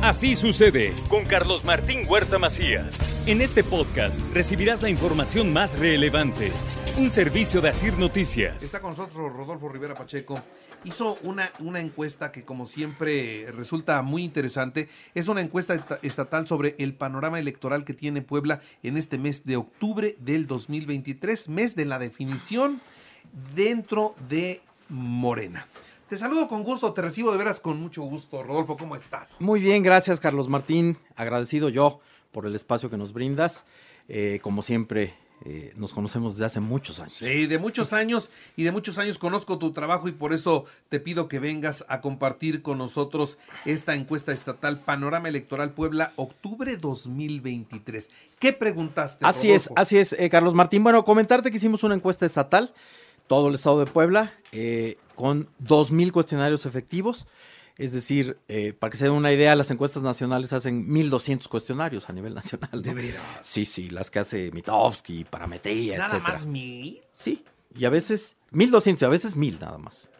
Así sucede con Carlos Martín Huerta Macías. En este podcast recibirás la información más relevante. Un servicio de Asir Noticias. Está con nosotros Rodolfo Rivera Pacheco. Hizo una, una encuesta que como siempre resulta muy interesante. Es una encuesta estatal sobre el panorama electoral que tiene Puebla en este mes de octubre del 2023, mes de la definición dentro de Morena. Te saludo con gusto, te recibo de veras con mucho gusto. Rodolfo, ¿cómo estás? Muy bien, gracias Carlos Martín. Agradecido yo por el espacio que nos brindas. Eh, como siempre, eh, nos conocemos desde hace muchos años. Sí, de muchos años y de muchos años conozco tu trabajo y por eso te pido que vengas a compartir con nosotros esta encuesta estatal Panorama Electoral Puebla, octubre 2023. ¿Qué preguntaste? Así es, así es, eh, Carlos Martín. Bueno, comentarte que hicimos una encuesta estatal todo el estado de Puebla, eh, con 2.000 cuestionarios efectivos. Es decir, eh, para que se den una idea, las encuestas nacionales hacen 1.200 cuestionarios a nivel nacional. ¿De veras? Sí, sí, las que hace Mitofsky, Parametría, ¿Nada más mil? Sí, y a veces 1.200 y a veces 1.000 nada más.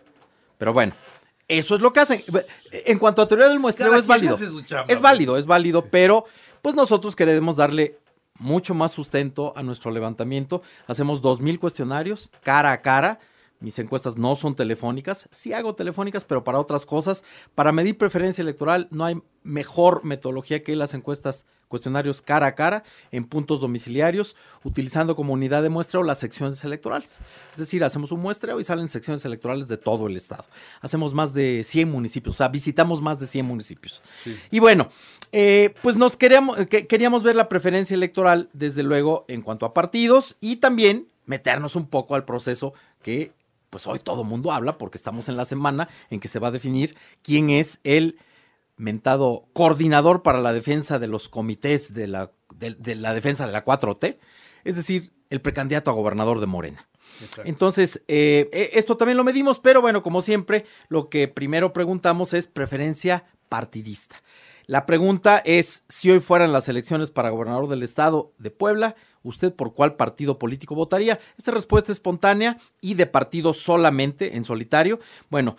Pero bueno, eso es lo que hacen. En cuanto a teoría del muestreo, es válido. es válido, es válido, pero pues nosotros queremos darle mucho más sustento a nuestro levantamiento. Hacemos 2.000 cuestionarios cara a cara. Mis encuestas no son telefónicas, sí hago telefónicas, pero para otras cosas. Para medir preferencia electoral no hay mejor metodología que las encuestas cuestionarios cara a cara en puntos domiciliarios, utilizando como unidad de muestreo las secciones electorales. Es decir, hacemos un muestreo y salen secciones electorales de todo el estado. Hacemos más de 100 municipios, o sea, visitamos más de 100 municipios. Y bueno, eh, pues nos queríamos, queríamos ver la preferencia electoral, desde luego, en cuanto a partidos y también meternos un poco al proceso que pues hoy todo el mundo habla porque estamos en la semana en que se va a definir quién es el mentado coordinador para la defensa de los comités de la, de, la defensa de la 4T, es decir, el precandidato a gobernador de Morena. Entonces, eh, e, esto también lo medimos, pero bueno, como siempre, lo que primero preguntamos es preferencia partidista. La pregunta es, si hoy fueran las elecciones para gobernador del estado de Puebla, ¿usted por cuál partido político votaría? Esta respuesta espontánea y de partido solamente, en solitario. Bueno,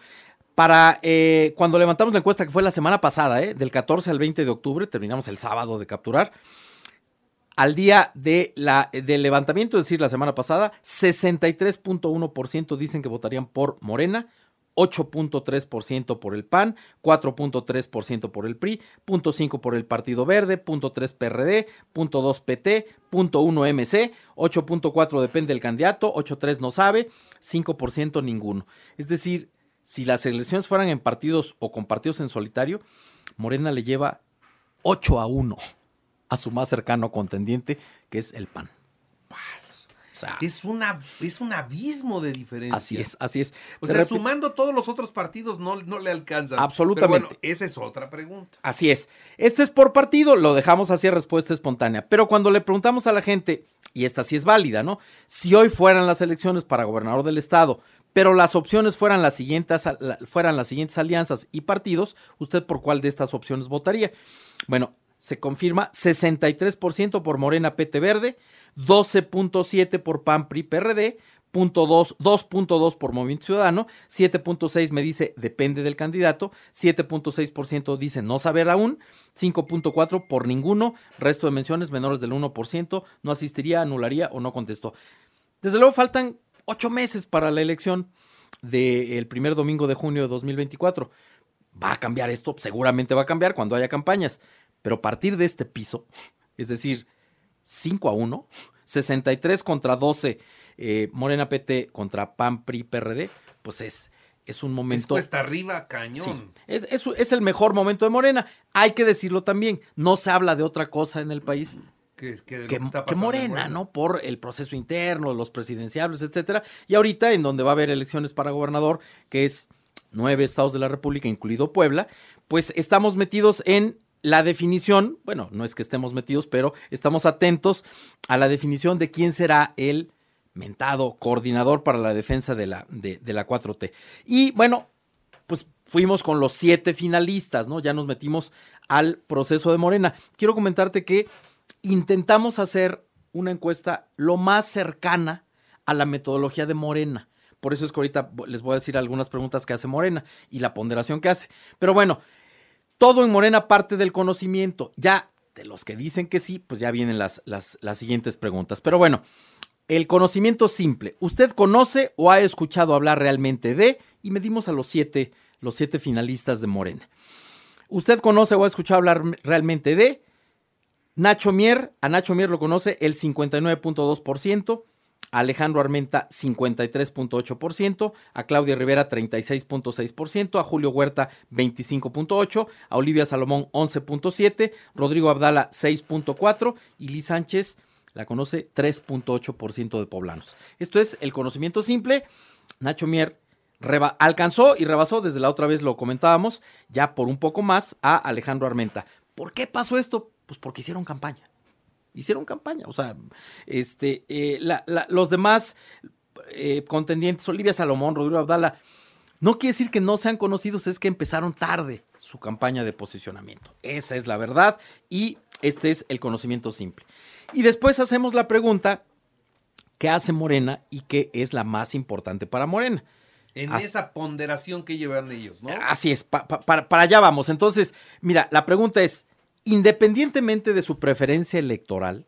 para eh, cuando levantamos la encuesta, que fue la semana pasada, eh, del 14 al 20 de octubre, terminamos el sábado de capturar. Al día de la, del levantamiento, es decir, la semana pasada, 63.1% dicen que votarían por Morena, 8.3% por el PAN, 4.3% por el PRI, 0.5% por el Partido Verde, 0.3% PRD, 0.2% PT, 0.1% MC, 8.4% depende del candidato, 8.3% no sabe, 5% ninguno. Es decir, si las elecciones fueran en partidos o con partidos en solitario, Morena le lleva 8 a 1 a su más cercano contendiente, que es el PAN. Es, una, es un abismo de diferencia. Así es, así es. O sea, sumando todos los otros partidos no, no le alcanza. Absolutamente. bueno, esa es otra pregunta. Así es. Este es por partido, lo dejamos así a respuesta espontánea. Pero cuando le preguntamos a la gente, y esta sí es válida, ¿no? Si hoy fueran las elecciones para gobernador del estado, pero las opciones fueran las siguientes, fueran las siguientes alianzas y partidos, ¿usted por cuál de estas opciones votaría? Bueno, se confirma 63% por Morena PT Verde, 12.7 por PAN PRI PRD, 2.2 por Movimiento Ciudadano, 7.6 me dice depende del candidato, 7.6% dice no saber aún, 5.4 por ninguno, resto de menciones menores del 1%, no asistiría, anularía o no contestó. Desde luego faltan ocho meses para la elección del primer domingo de junio de 2024. ¿Va a cambiar esto? Seguramente va a cambiar cuando haya campañas. Pero partir de este piso, es decir, 5 a 1, 63 contra 12, eh, Morena PT contra PAN, PRI, PRD, pues es, es un momento. Es cuesta arriba, cañón. es, es, es, el mejor momento de Morena. Hay que decirlo también. No se habla de otra cosa en el país que, Morena, ¿no? Por el proceso interno, los presidenciables, etcétera. Y ahorita, en donde va a haber elecciones para gobernador, que es nueve estados de la República, incluido Puebla, pues estamos metidos en la definición, bueno, no es que estemos metidos, pero estamos atentos a la definición de quién será el mentado coordinador para la defensa de la, de, la 4T. Y bueno, pues fuimos con los siete finalistas, ¿no? Ya nos metimos al proceso de Morena. Quiero comentarte que intentamos hacer una encuesta lo más cercana a la metodología de Morena. Por eso es que ahorita les voy a decir algunas preguntas que hace Morena y la ponderación que hace. Pero bueno, Todo en Morena parte del conocimiento. Ya de los que dicen que sí, pues ya vienen las, las, las siguientes preguntas. Pero bueno, el conocimiento simple. ¿Usted conoce o ha escuchado hablar realmente de? Y medimos a los siete, los siete finalistas de Morena. ¿Usted conoce o ha escuchado hablar realmente de? Nacho Mier, a Nacho Mier lo conoce el 59.2%, a Alejandro Armenta 53.8%, a Claudia Rivera 36.6%, a Julio Huerta 25.8%, a Olivia Salomón 11.7%, Rodrigo Abdala 6.4% y Liz Sánchez la conoce 3.8% de poblanos. Esto es el conocimiento simple. Nacho Mier alcanzó y rebasó, desde la otra vez lo comentábamos, ya por un poco más a Alejandro Armenta. ¿Por qué pasó esto? Pues porque hicieron campaña hicieron campaña. O sea, este, eh, los demás eh, contendientes, Olivia Salomón, Rodrigo Abdala, no quiere decir que no sean conocidos, es que empezaron tarde su campaña de posicionamiento. Esa es la verdad y este es el conocimiento simple. Y después hacemos la pregunta, ¿qué hace Morena y qué es la más importante para Morena? En esa ponderación que llevan ellos, ¿no? Así es, para allá vamos. Entonces, mira, la pregunta es, independientemente de su preferencia electoral,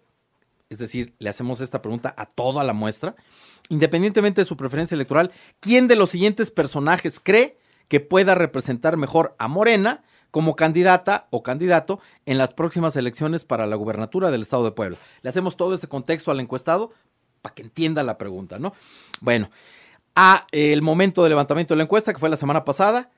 es decir, le hacemos esta pregunta a toda la muestra, independientemente de su preferencia electoral, ¿quién de los siguientes personajes cree que pueda representar mejor a Morena como candidata o candidato en las próximas elecciones para la gubernatura del Estado de Puebla? Le hacemos todo este contexto al encuestado para que entienda la pregunta, ¿no? Bueno, a el momento del levantamiento de la encuesta, que fue la semana pasada,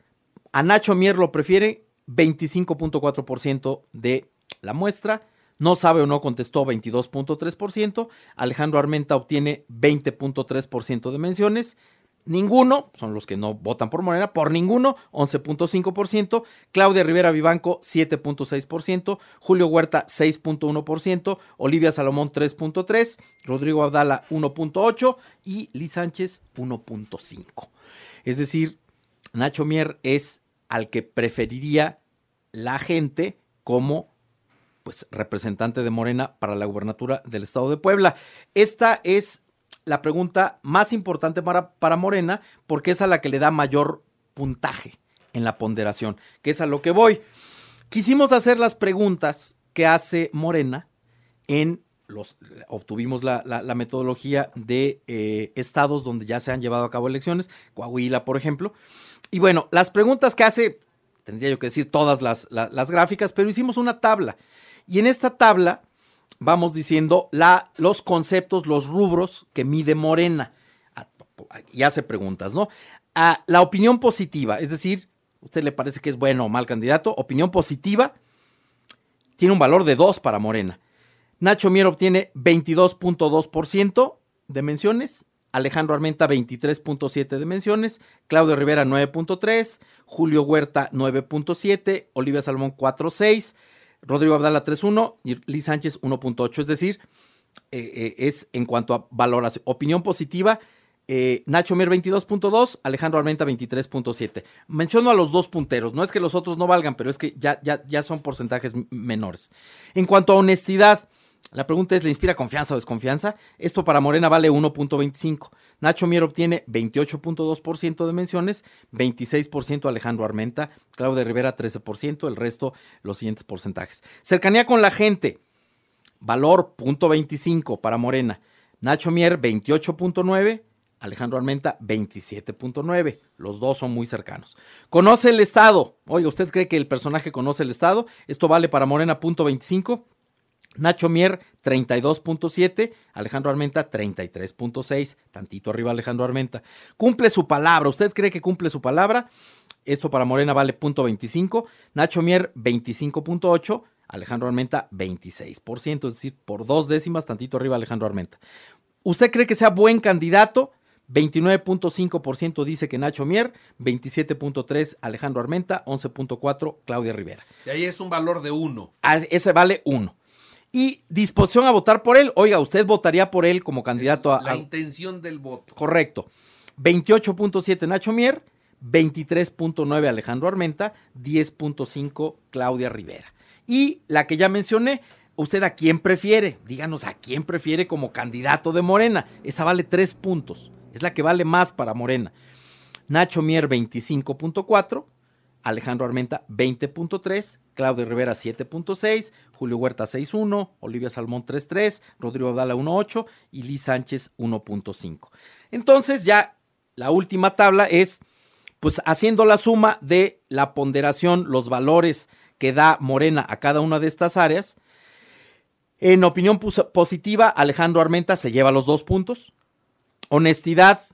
a Nacho Mier lo prefiere 25.4% de la muestra. No sabe o no contestó 22.3%. Alejandro Armenta obtiene 20.3% de menciones. Ninguno, son los que no votan por Morena, por ninguno, 11.5%. Claudia Rivera Vivanco, 7.6%. Julio Huerta, 6.1%. Olivia Salomón, 3.3%. Rodrigo Abdala, 1.8%. Y Liz Sánchez, 1.5%. Es decir, Nacho Mier es al que preferiría la gente como pues representante de Morena para la gubernatura del estado de Puebla. Esta es la pregunta más importante para, para Morena porque es a la que le da mayor puntaje en la ponderación, que es a lo que voy. Quisimos hacer las preguntas que hace Morena en los, obtuvimos la, metodología de eh, estados donde ya se han llevado a cabo elecciones, Coahuila, por ejemplo, y bueno, las preguntas que hace, tendría yo que decir todas las, las, gráficas, pero hicimos una tabla. Y en esta tabla vamos diciendo la, los conceptos, los rubros que mide Morena. Ah, y hace preguntas, ¿no? A la opinión positiva, es decir, ¿usted le parece que es bueno o mal candidato? Opinión positiva tiene un valor de 2 para Morena. Nacho Mier obtiene 22.2% de menciones Alejandro Armenta 23.7 dimensiones, Claudio Rivera 9.3, Julio Huerta 9.7, Olivia Salmón 4.6, Rodrigo Abdala 3.1 y Liz Sánchez 1.8. Es decir, eh, eh, es en cuanto a valoración, opinión positiva, eh, Nacho Mier 22.2, Alejandro Armenta 23.7. Menciono a los dos punteros, no es que los otros no valgan, pero es que ya, ya, ya son porcentajes menores. En cuanto a honestidad, la pregunta es, ¿le inspira confianza o desconfianza? Esto para Morena vale 1.25. Nacho Mier obtiene 28.2% de menciones, 26% Alejandro Armenta, Claudia Rivera 13%, el resto los siguientes porcentajes. Cercanía con la gente, valor .25 para Morena. Nacho Mier 28.9, Alejandro Armenta 27.9. Los dos son muy cercanos. Conoce el Estado. Oye, ¿usted cree que el personaje conoce el Estado? Esto vale para Morena .25 Nacho Mier 32.7, Alejandro Armenta 33.6, tantito arriba Alejandro Armenta. Cumple su palabra, ¿usted cree que cumple su palabra? Esto para Morena vale .25, Nacho Mier 25.8, Alejandro Armenta 26%, es decir, por dos décimas tantito arriba Alejandro Armenta. ¿Usted cree que sea buen candidato? 29.5% dice que Nacho Mier, 27.3% Alejandro Armenta, 11.4% Claudia Rivera. Y ahí es un valor de 1. Ah, ese vale 1 y disposición a votar por él. Oiga, usted votaría por él como candidato a... La intención del voto. Correcto. 28.7 Nacho Mier, 23.9 Alejandro Armenta, 10.5 Claudia Rivera. Y la que ya mencioné, ¿usted a quién prefiere? Díganos a quién prefiere como candidato de Morena. Esa vale 3 puntos. Es la que vale más para Morena. Nacho Mier 25.4, Alejandro Armenta 20.3, Claudio Rivera 7.6, Julio Huerta 6.1, Olivia Salmón 3.3, Rodrigo Abdala 1.8 y Liz Sánchez 1.5. Entonces ya la última tabla es pues haciendo la suma de la ponderación, los valores que da Morena a cada una de estas áreas. En opinión positiva, Alejandro Armenta se lleva los dos puntos. Honestidad,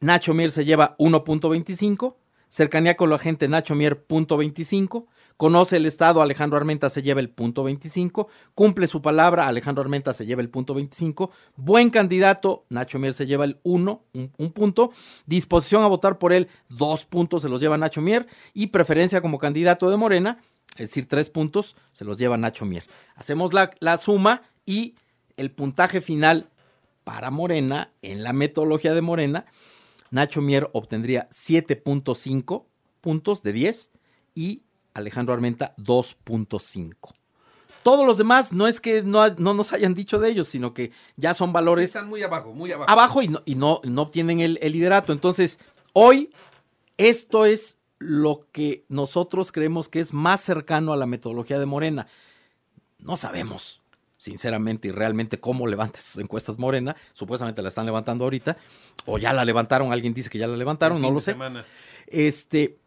Nacho Mier se lleva 1.25. Cercanía con la gente, Nacho Mier, punto 25. Conoce el Estado, Alejandro Armenta se lleva el punto 25. Cumple su palabra, Alejandro Armenta se lleva el punto 25. Buen candidato, Nacho Mier se lleva el 1, un, punto. Disposición a votar por él, dos puntos se los lleva Nacho Mier. Y preferencia como candidato de Morena, es decir, tres puntos, se los lleva Nacho Mier. Hacemos la, la suma y el puntaje final para Morena, en la metodología de Morena, Nacho Mier obtendría 7.5 puntos de 10 y Alejandro Armenta 2.5. Todos los demás no es que no, nos hayan dicho de ellos, sino que ya son valores. Están muy abajo, muy abajo. Abajo y no, y no, no obtienen el, el liderato. Entonces, hoy esto es lo que nosotros creemos que es más cercano a la metodología de Morena. No sabemos, sinceramente y realmente cómo levanta sus encuestas Morena. Supuestamente la están levantando ahorita, o ya la levantaron, alguien dice que ya la levantaron, no lo sé. Este,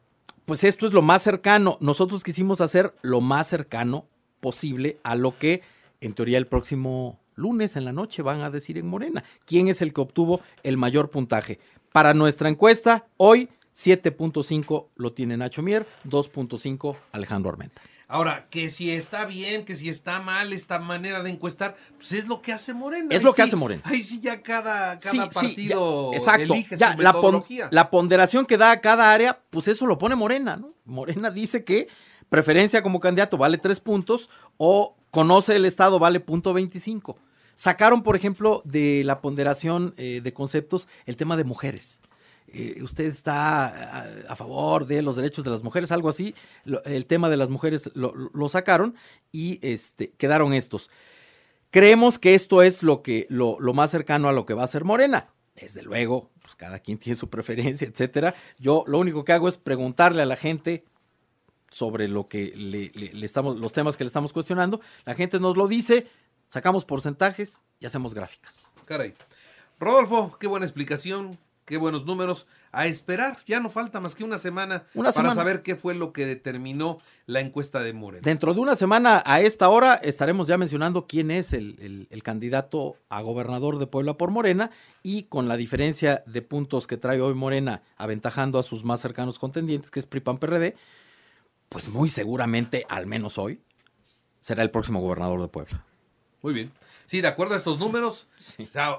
pues esto es lo más cercano. Nosotros quisimos hacer lo más cercano posible a lo que en teoría el próximo lunes en la noche van a decir en Morena. ¿Quién es el que obtuvo el mayor puntaje? Para nuestra encuesta, hoy 7.5 lo tiene Nacho Mier, 2.5 Alejandro Armenta. Ahora, que si está bien, que si está mal esta manera de encuestar, pues es lo que hace Morena. Es lo que hace Morena. Ahí sí ya cada, partido exacto, elige ya, la, la, ponderación que da a cada área, pues eso lo pone Morena, ¿no? Morena dice que preferencia como candidato vale tres puntos o conoce el Estado vale punto 25. Sacaron, por ejemplo, de la ponderación eh, de conceptos el tema de mujeres. Eh, usted está a, favor de los derechos de las mujeres, algo así. el tema de las mujeres lo, sacaron y este, quedaron estos. Creemos que esto es lo, que, lo, más cercano a lo que va a ser Morena. Desde luego, pues cada quien tiene su preferencia, etcétera. Yo lo único que hago es preguntarle a la gente sobre lo que le, estamos, los temas que le estamos cuestionando. La gente nos lo dice, sacamos porcentajes y hacemos gráficas. Caray. Rodolfo, qué buena explicación qué buenos números. A esperar, ya no falta más que una semana para saber qué fue lo que determinó la encuesta de Morena. Dentro de una semana a esta hora estaremos ya mencionando quién es el, candidato a gobernador de Puebla por Morena y con la diferencia de puntos que trae hoy Morena aventajando a sus más cercanos contendientes, que es PRIPAN PRD, pues muy seguramente, al menos hoy, será el próximo gobernador de Puebla. Muy bien. Sí, de acuerdo a estos números,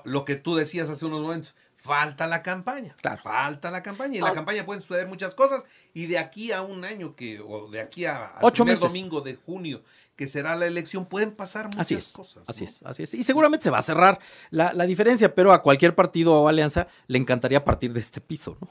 lo que tú decías hace unos momentos, falta la campaña. Falta la campaña. Y en la ah. campaña pueden suceder muchas cosas. Y de aquí a un año, que, o de aquí a, al primer domingo de junio, que será la elección, pueden pasar muchas cosas. Así es, así es. Y seguramente se va a cerrar la, diferencia, pero a cualquier partido o alianza le encantaría partir de este piso, ¿no?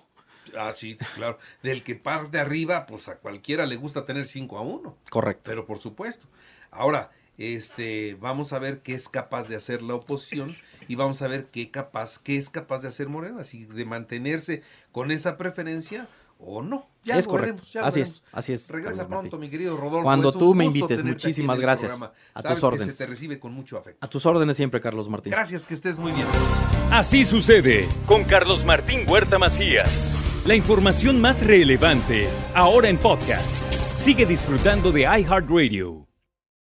Ah, sí, claro. Del que parte arriba, pues a cualquiera le gusta tener 5 a 1. Correcto. Pero por supuesto. Ahora, este, vamos a ver qué es capaz de hacer la oposición y vamos a ver qué capaz, qué es capaz de hacer Morena, si de mantenerse con esa preferencia o no. Ya es correcto. así es, así es. Regresa pronto, mi querido Rodolfo. Cuando tú me invites, muchísimas gracias. A tus órdenes. se te recibe con mucho afecto. A tus órdenes siempre, Carlos Martín. Gracias, que estés muy bien. Así sucede con Carlos Martín Huerta Macías. La información más relevante, ahora en podcast. Sigue disfrutando de iHeartRadio.